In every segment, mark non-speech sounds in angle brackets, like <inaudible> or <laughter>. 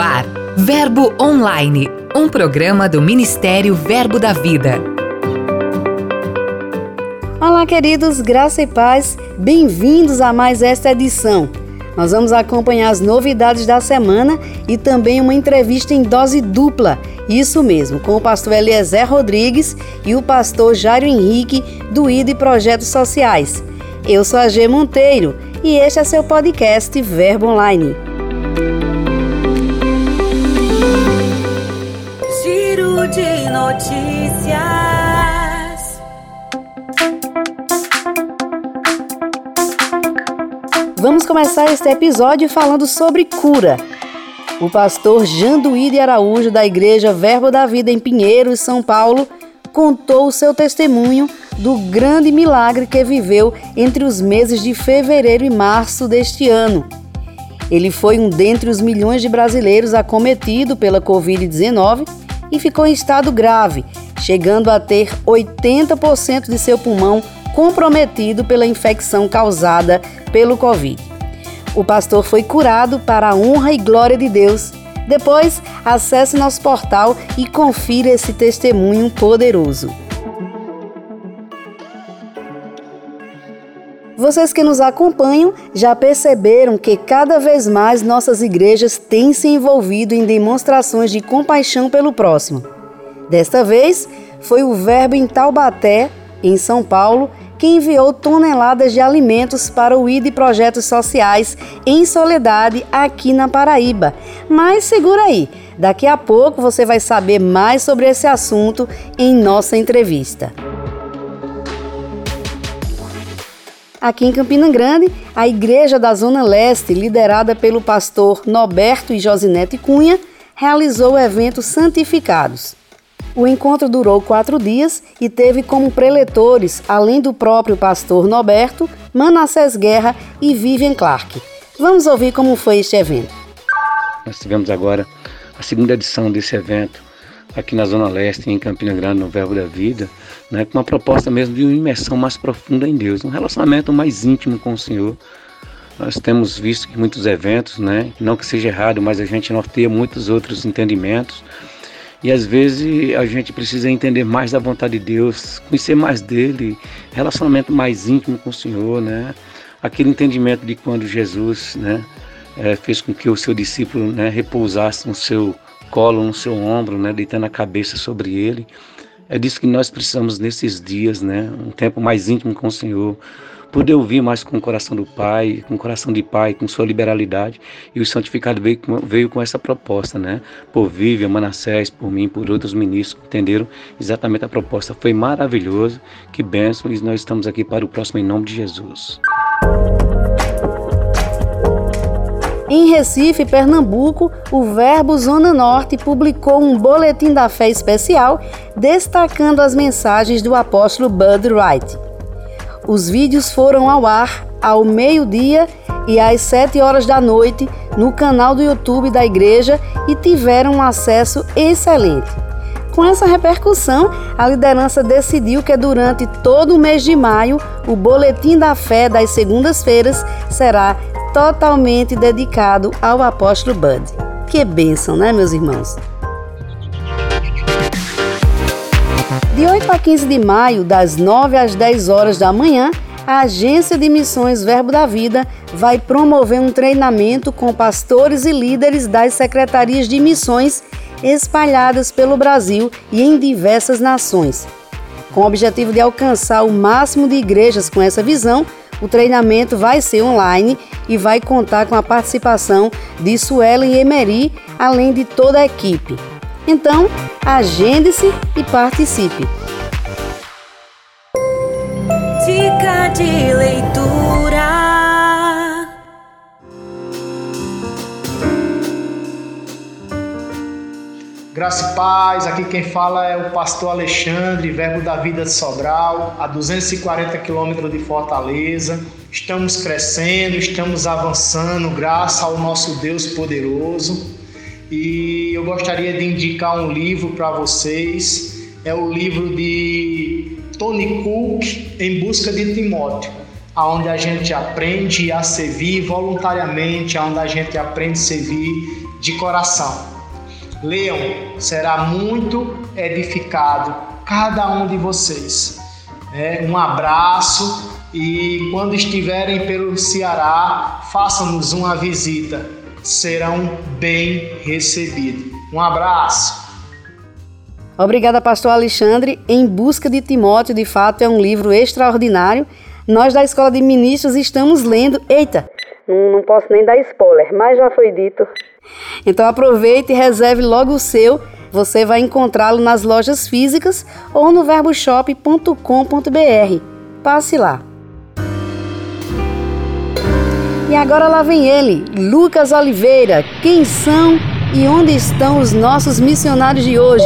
ar, Verbo Online, um programa do Ministério Verbo da Vida. Olá, queridos, graça e paz, bem-vindos a mais esta edição. Nós vamos acompanhar as novidades da semana e também uma entrevista em dose dupla. Isso mesmo, com o pastor Eliezer Rodrigues e o pastor Jairo Henrique, do ID Projetos Sociais. Eu sou a G Monteiro e este é seu podcast Verbo Online. Notícias. Vamos começar este episódio falando sobre cura. O pastor Janduí de Araújo, da Igreja Verbo da Vida em Pinheiros, São Paulo, contou o seu testemunho do grande milagre que viveu entre os meses de fevereiro e março deste ano. Ele foi um dentre os milhões de brasileiros acometido pela Covid-19 e ficou em estado grave, chegando a ter 80% de seu pulmão comprometido pela infecção causada pelo Covid. O pastor foi curado para a honra e glória de Deus. Depois, acesse nosso portal e confira esse testemunho poderoso. Vocês que nos acompanham já perceberam que cada vez mais nossas igrejas têm se envolvido em demonstrações de compaixão pelo próximo. Desta vez, foi o Verbo em Taubaté, em São Paulo, que enviou toneladas de alimentos para o ID Projetos Sociais em Soledade, aqui na Paraíba. Mas segura aí, daqui a pouco você vai saber mais sobre esse assunto em nossa entrevista. Aqui em Campina Grande, a Igreja da Zona Leste, liderada pelo pastor Noberto e Josinete Cunha, realizou o evento Santificados. O encontro durou quatro dias e teve como preletores, além do próprio pastor Noberto, Manassés Guerra e Vivian Clark. Vamos ouvir como foi este evento. Nós tivemos agora a segunda edição desse evento aqui na Zona Leste, em Campina Grande, no Verbo da Vida, né, com uma proposta mesmo de uma imersão mais profunda em Deus, um relacionamento mais íntimo com o Senhor. Nós temos visto que muitos eventos, né, não que seja errado, mas a gente norteia muitos outros entendimentos. E às vezes a gente precisa entender mais da vontade de Deus, conhecer mais dele, relacionamento mais íntimo com o Senhor, né? Aquele entendimento de quando Jesus, né, é, fez com que o seu discípulo, né, repousasse no seu colo, no seu ombro, né, deitando a cabeça sobre ele. É disso que nós precisamos nesses dias, né? Um tempo mais íntimo com o Senhor. Poder ouvir mais com o coração do Pai, com o coração de Pai, com sua liberalidade. E o santificado veio, veio com essa proposta, né? Por Vivian, Manassés, por mim, por outros ministros, entenderam exatamente a proposta. Foi maravilhoso, que bênção, e nós estamos aqui para o próximo em nome de Jesus. Em Recife, Pernambuco, o Verbo Zona Norte publicou um boletim da fé especial destacando as mensagens do apóstolo Bud Wright. Os vídeos foram ao ar ao meio-dia e às 7 horas da noite no canal do YouTube da igreja e tiveram um acesso excelente. Com essa repercussão, a liderança decidiu que durante todo o mês de maio, o Boletim da Fé das segundas-feiras será totalmente dedicado ao apóstolo Bud. Que bênção, né, meus irmãos? De 8 a 15 de maio, das 9 às 10 horas da manhã, a Agência de Missões Verbo da Vida vai promover um treinamento com pastores e líderes das secretarias de missões espalhadas pelo Brasil e em diversas nações. Com o objetivo de alcançar o máximo de igrejas com essa visão, o treinamento vai ser online e vai contar com a participação de Suelen Emery, além de toda a equipe. Então, agende-se e participe. Dica de leitura. Graça e paz, aqui quem fala é o pastor Alexandre, verbo da vida de Sobral, a 240 quilômetros de Fortaleza. Estamos crescendo, estamos avançando, graças ao nosso Deus poderoso. E eu gostaria de indicar um livro para vocês. É o livro de Tony Cook, Em Busca de Timóteo, onde a gente aprende a servir voluntariamente, onde a gente aprende a servir de coração. Leiam, será muito edificado cada um de vocês. É, um abraço e quando estiverem pelo Ceará, façam-nos uma visita. Serão bem recebidos. Um abraço. Obrigada, pastor Alexandre. Em Busca de Timóteo, de fato, é um livro extraordinário. Nós da Escola de Ministros estamos lendo. Eita, não posso nem dar spoiler, mas já foi dito. Então aproveite e reserve logo o seu. Você vai encontrá-lo nas lojas físicas ou no verboshop.com.br. Passe lá. E agora lá vem ele, Lucas Oliveira. Quem são e onde estão os nossos missionários de hoje?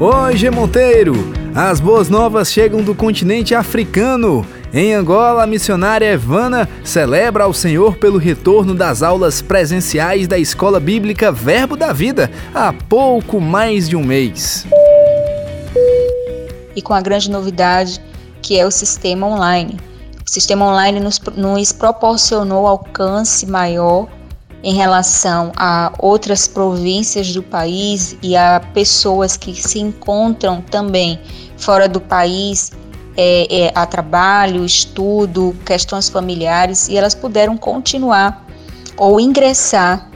Oi, G Monteiro! As boas novas chegam do continente africano. Em Angola, a missionária Evana celebra ao Senhor pelo retorno das aulas presenciais da Escola Bíblica Verbo da Vida há pouco mais de um mês. E com a grande novidade que é o sistema online. O sistema online nos, nos proporcionou alcance maior em relação a outras províncias do país e a pessoas que se encontram também fora do país é, é, a trabalho, estudo, questões familiares e elas puderam continuar ou ingressar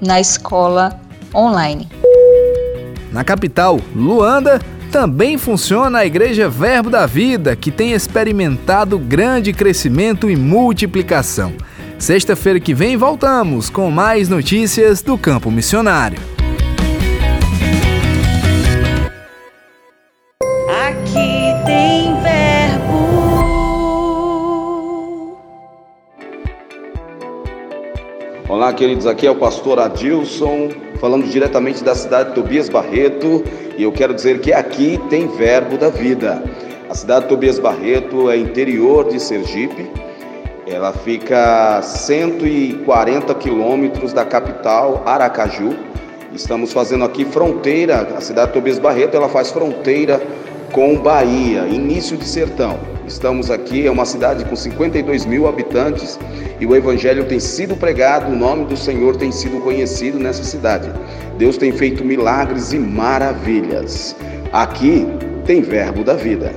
na escola online. Na capital, Luanda, também funciona a Igreja Verbo da Vida, que tem experimentado grande crescimento e multiplicação. Sexta-feira que vem voltamos com mais notícias do campo missionário. Olá, queridos. Aqui é o pastor Adilson, falando diretamente da cidade de Tobias Barreto, e eu quero dizer que aqui tem verbo da vida. A cidade de Tobias Barreto é interior de Sergipe, ela fica a 140 quilômetros da capital, Aracaju. Estamos fazendo aqui fronteira, a cidade de Tobias Barreto, ela faz fronteira com Bahia, início de sertão. Estamos aqui, é uma cidade com 52 mil habitantes e o Evangelho tem sido pregado, o nome do Senhor tem sido conhecido nessa cidade. Deus tem feito milagres e maravilhas. Aqui tem Verbo da Vida.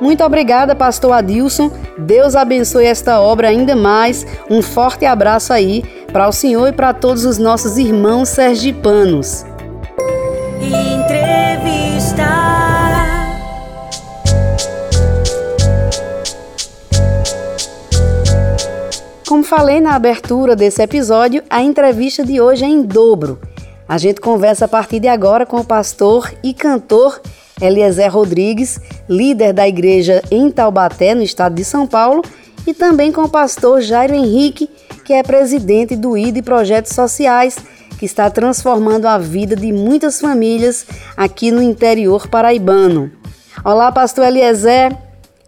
Muito obrigada, pastor Adilson. Deus abençoe esta obra ainda mais. Um forte abraço aí para o senhor e para todos os nossos irmãos sergipanos. Como falei na abertura desse episódio, a entrevista de hoje é em dobro. A gente conversa a partir de agora com o pastor e cantor Eliezer Rodrigues, líder da igreja em Taubaté, no estado de São Paulo, e também com o pastor Jairo Henrique, que é presidente do ID Projetos Sociais, que está transformando a vida de muitas famílias aqui no interior paraibano. Olá, pastor Eliezer.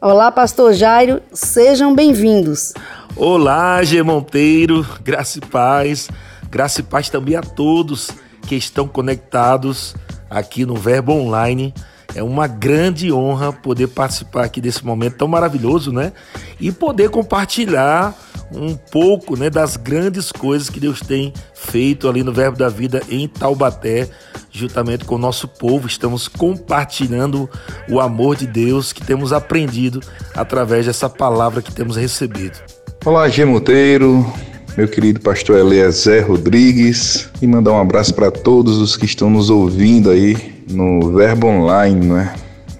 Olá, pastor Jairo. Sejam bem-vindos. Olá, G Monteiro. Graça e paz. Graça e paz também a todos que estão conectados aqui no Verbo Online é uma grande honra poder participar aqui desse momento tão maravilhoso, né? E poder compartilhar um pouco, né, das grandes coisas que Deus tem feito ali no Verbo da Vida em Taubaté, juntamente com o nosso povo. Estamos compartilhando o amor de Deus que temos aprendido através dessa palavra que temos recebido. Olá, G. Monteiro, meu querido pastor Eliezer Rodrigues, e mandar um abraço para todos os que estão nos ouvindo aí no Verbo Online, não é?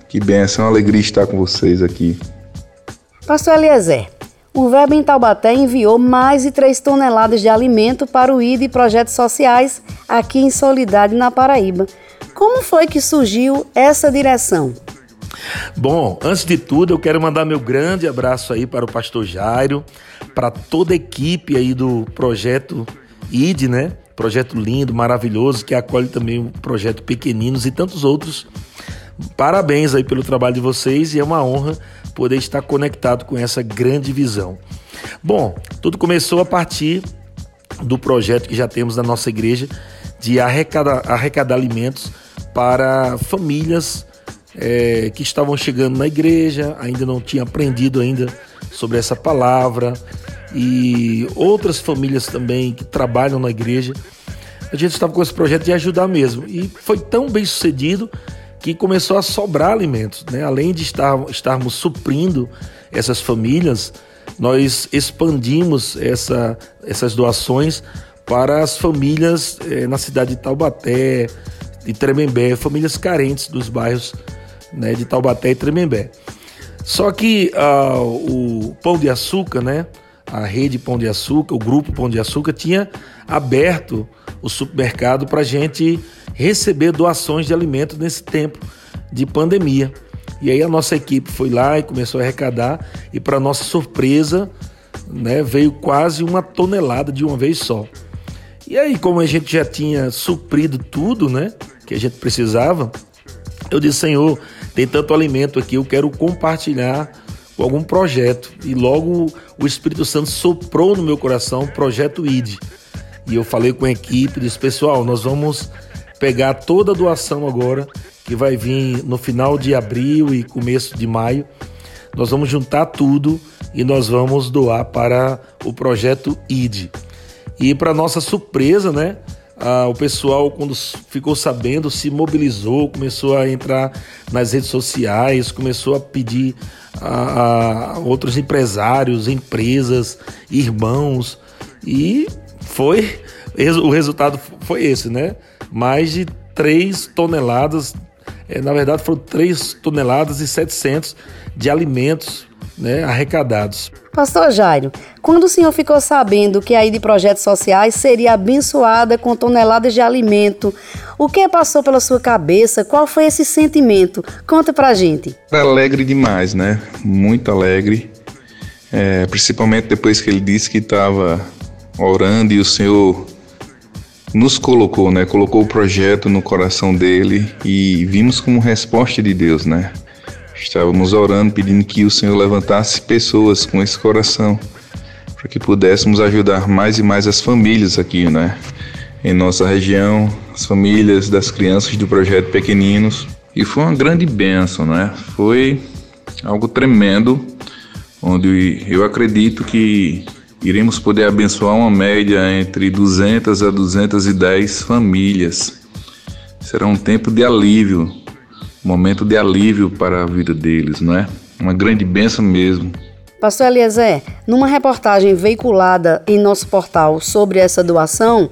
Que benção, uma alegria estar com vocês aqui. Pastor Eliezer, o Verbo em Taubaté enviou mais de 3 toneladas de alimento para o ID e projetos sociais aqui em Solidade, na Paraíba. Como foi que surgiu essa direção? Bom, antes de tudo, eu quero mandar meu grande abraço aí para o pastor Jairo, para toda a equipe aí do projeto ID, né? projeto lindo, maravilhoso, que acolhe também o projeto Pequeninos e tantos outros. Parabéns aí pelo trabalho de vocês e é uma honra poder estar conectado com essa grande visão. Bom, tudo começou a partir do projeto que já temos na nossa igreja de arrecadar, arrecadar alimentos para famílias é, que estavam chegando na igreja, ainda não tinham aprendido ainda sobre essa palavra, e outras famílias também que trabalham na igreja. A gente estava com esse projeto de ajudar mesmo. E foi tão bem sucedido que começou a sobrar alimentos. Né? Além de estar, estarmos suprindo essas famílias, nós expandimos essa, essas doações para as famílias eh, na cidade de Taubaté, de Tremembé, famílias carentes dos bairros né, de Taubaté e Tremembé. Só que uh, o Pão de Açúcar, né, a rede Pão de Açúcar, o grupo Pão de Açúcar, tinha aberto o supermercado para a gente receber doações de alimentos nesse tempo de pandemia. E aí a nossa equipe foi lá e começou a arrecadar e para nossa surpresa, né, veio quase uma tonelada de uma vez só. E aí, como a gente já tinha suprido tudo, né, que a gente precisava, eu disse, Senhor, tem tanto alimento aqui, eu quero compartilhar com algum projeto. E logo o Espírito Santo soprou no meu coração o projeto ID. E eu falei com a equipe, disse, pessoal, nós vamos pegar toda a doação agora, que vai vir no final de abril e começo de maio. Nós vamos juntar tudo e nós vamos doar para o projeto ID. E para nossa surpresa, né? Ah, o pessoal, quando ficou sabendo, se mobilizou, começou a entrar nas redes sociais, começou a pedir a, a outros empresários, empresas, irmãos, e foi <laughs> o resultado foi esse, né? Mais de 3 toneladas, é, na verdade foram 3 toneladas e 700 de alimentos né, arrecadados. Pastor Jairo, quando o senhor ficou sabendo que a de Projetos Sociais seria abençoada com toneladas de alimento, o que passou pela sua cabeça? Qual foi esse sentimento? Conta pra gente. Alegre demais, né? Muito alegre. É, principalmente depois que ele disse que estava orando e o Senhor nos colocou, né? Colocou o projeto no coração dele e vimos como resposta de Deus, né? Estávamos orando, pedindo que o Senhor levantasse pessoas com esse coração, para que pudéssemos ajudar mais e mais as famílias aqui, né? Em nossa região, as famílias das crianças do projeto Pequeninos. E foi uma grande bênção, né? Foi algo tremendo, onde eu acredito que iremos poder abençoar uma média entre 200 a 210 famílias. Será um tempo de alívio momento de alívio para a vida deles, não é? Uma grande benção mesmo. Pastor Eliezer, numa reportagem veiculada em nosso portal sobre essa doação,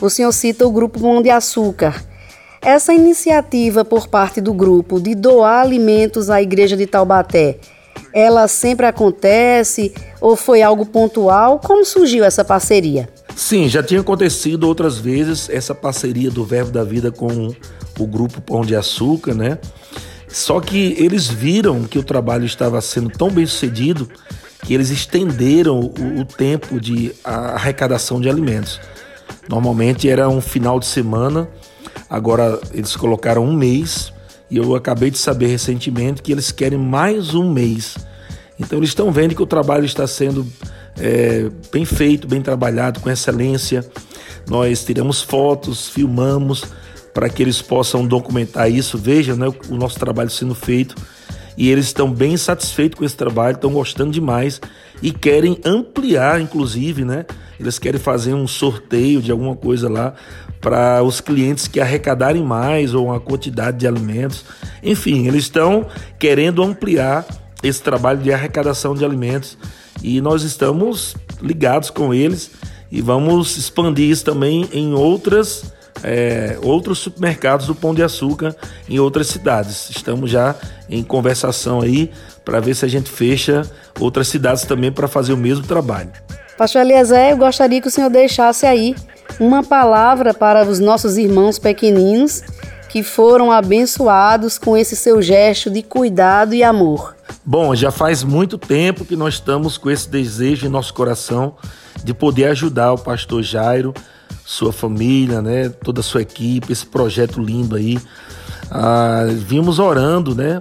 o senhor cita o Grupo Pão de Açúcar. Essa iniciativa por parte do grupo de doar alimentos à Igreja de Taubaté, ela sempre acontece ou foi algo pontual? Como surgiu essa parceria? Sim, já tinha acontecido outras vezes essa parceria do Verbo da Vida com o grupo Pão de Açúcar, né? Só que eles viram que o trabalho estava sendo tão bem sucedido que eles estenderam o, o tempo de arrecadação de alimentos. Normalmente era um final de semana, agora eles colocaram um mês e eu acabei de saber recentemente que eles querem mais um mês. Então eles estão vendo que o trabalho está sendo é, bem feito, bem trabalhado, com excelência. Nós tiramos fotos, filmamos para que eles possam documentar isso, vejam né, o nosso trabalho sendo feito. E eles estão bem satisfeitos com esse trabalho, estão gostando demais e querem ampliar, inclusive, né? Eles querem fazer um sorteio de alguma coisa lá para os clientes que arrecadarem mais ou uma quantidade de alimentos. Enfim, eles estão querendo ampliar esse trabalho de arrecadação de alimentos e nós estamos ligados com eles e vamos expandir isso também em outras é, outros supermercados do Pão de Açúcar em outras cidades. Estamos já em conversação aí para ver se a gente fecha outras cidades também para fazer o mesmo trabalho. Pastor Eliezer, eu gostaria que o senhor deixasse aí uma palavra para os nossos irmãos pequeninos que foram abençoados com esse seu gesto de cuidado e amor. Bom, já faz muito tempo que nós estamos com esse desejo em nosso coração de poder ajudar o pastor Jairo sua família, né, toda a sua equipe, esse projeto lindo aí. Ah, vimos orando, né,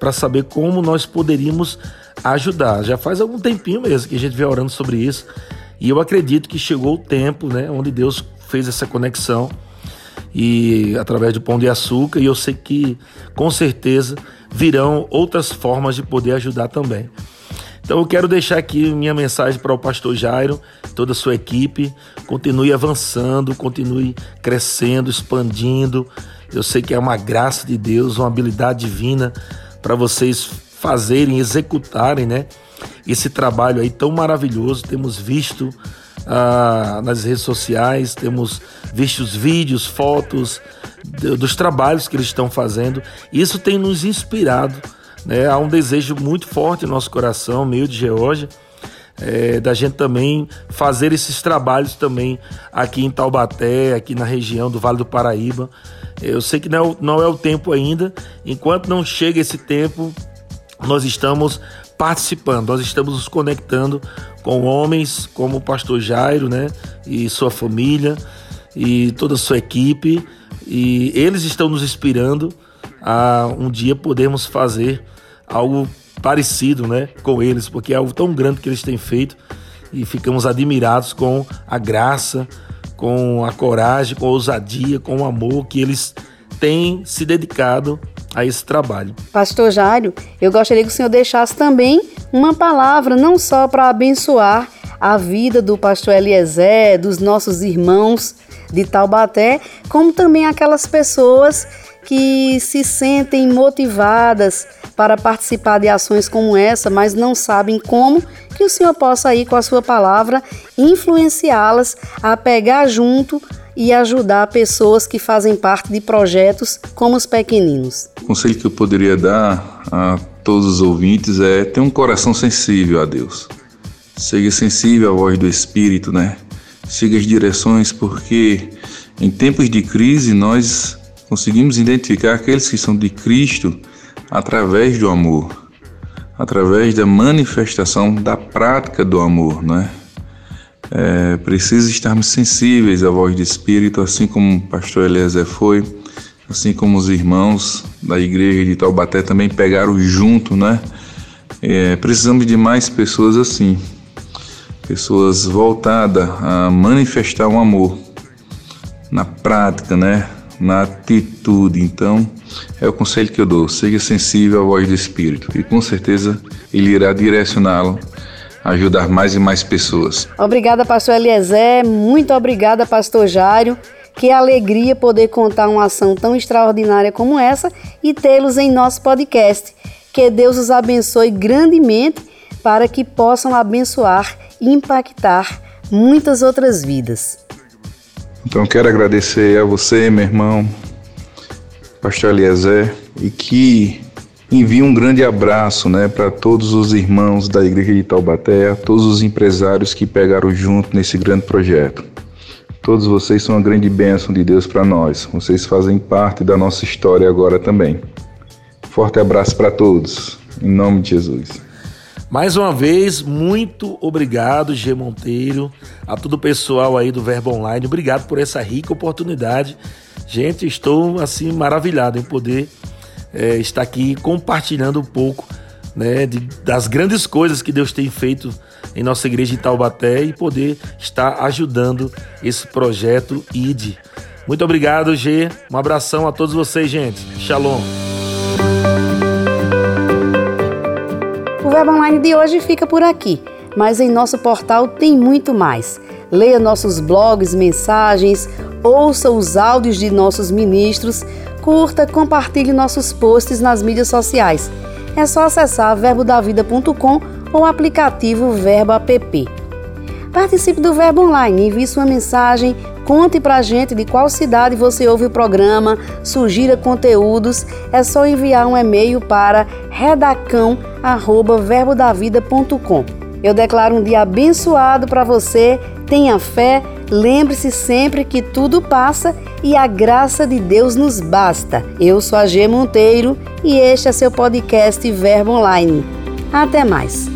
para saber como nós poderíamos ajudar. Já faz algum tempinho mesmo que a gente vem orando sobre isso. E eu acredito que chegou o tempo, né, onde Deus fez essa conexão e através do pão de açúcar, e eu sei que com certeza virão outras formas de poder ajudar também. Então eu quero deixar aqui minha mensagem para o pastor Jairo, toda a sua equipe. Continue avançando, continue crescendo, expandindo. Eu sei que é uma graça de Deus, uma habilidade divina para vocês fazerem, executarem, né? Esse trabalho aí tão maravilhoso. Temos visto ah, nas redes sociais, temos visto os vídeos, fotos dos trabalhos que eles estão fazendo. Isso tem nos inspirado. Né? Há um desejo muito forte no nosso coração, meio de Geórgia, é, da gente também fazer esses trabalhos também aqui em Taubaté, aqui na região do Vale do Paraíba. Eu sei que não é, não é o tempo ainda. Enquanto não chega esse tempo, nós estamos participando, nós estamos nos conectando com homens como o pastor Jairo, né, e sua família e toda a sua equipe, e eles estão nos inspirando a um dia podermos fazer algo parecido, né, com eles, porque é algo tão grande que eles têm feito e ficamos admirados com a graça, com a coragem, com a ousadia, com o amor que eles têm se dedicado a esse trabalho. Pastor Jário, eu gostaria que o senhor deixasse também uma palavra, não só para abençoar a vida do pastor Eliezer, dos nossos irmãos de Taubaté, como também aquelas pessoas que se sentem motivadas para participar de ações como essa, mas não sabem como, que o Senhor possa ir com a sua palavra influenciá-las a pegar junto e ajudar pessoas que fazem parte de projetos como os pequeninos. Conselho que eu poderia dar a todos os ouvintes é ter um coração sensível a Deus. Seja sensível à voz do Espírito, né? Siga as direções, porque em tempos de crise nós conseguimos identificar aqueles que são de Cristo através do amor, através da manifestação da prática do amor, né? É, precisa estarmos sensíveis à voz do Espírito, assim como o pastor Eliezer foi, assim como os irmãos da igreja de Taubaté também pegaram junto, né? É, precisamos de mais pessoas assim, pessoas voltadas a manifestar o amor na prática, né? Na atitude. Então, é o conselho que eu dou: seja sensível à voz do Espírito e com certeza ele irá direcioná-lo ajudar mais e mais pessoas. Obrigada, pastor Eliezer. Muito obrigada, pastor Jário. Que alegria poder contar uma ação tão extraordinária como essa e tê-los em nosso podcast. Que Deus os abençoe grandemente para que possam abençoar e impactar muitas outras vidas. Então quero agradecer a você, meu irmão, pastor Eliezer, e que Envio um grande abraço né, para todos os irmãos da Igreja de Taubaté, todos os empresários que pegaram junto nesse grande projeto. Todos vocês são uma grande bênção de Deus para nós. Vocês fazem parte da nossa história agora também. Forte abraço para todos, em nome de Jesus. Mais uma vez, muito obrigado, G Monteiro, a todo o pessoal aí do Verbo Online. Obrigado por essa rica oportunidade. Gente, estou assim maravilhado em poder é, estar aqui compartilhando um pouco né, de, das grandes coisas que Deus tem feito em nossa igreja de Taubaté e poder estar ajudando esse projeto ID. Muito obrigado, G. Um abração a todos vocês, gente. Shalom. O Web Online de hoje fica por aqui, mas em nosso portal tem muito mais. Leia nossos blogs, mensagens, ouça os áudios de nossos ministros curta, compartilhe nossos posts nas mídias sociais. É só acessar verbodavida.com ou o aplicativo Verbo App. Participe do Verbo Online, envie sua mensagem, conte pra gente de qual cidade você ouve o programa, sugira conteúdos. É só enviar um e-mail para redacão@verbodavida.com. Eu declaro um dia abençoado para você. Tenha fé Lembre-se sempre que tudo passa e a graça de Deus nos basta. Eu sou a G Monteiro e este é seu podcast Verbo Online. Até mais.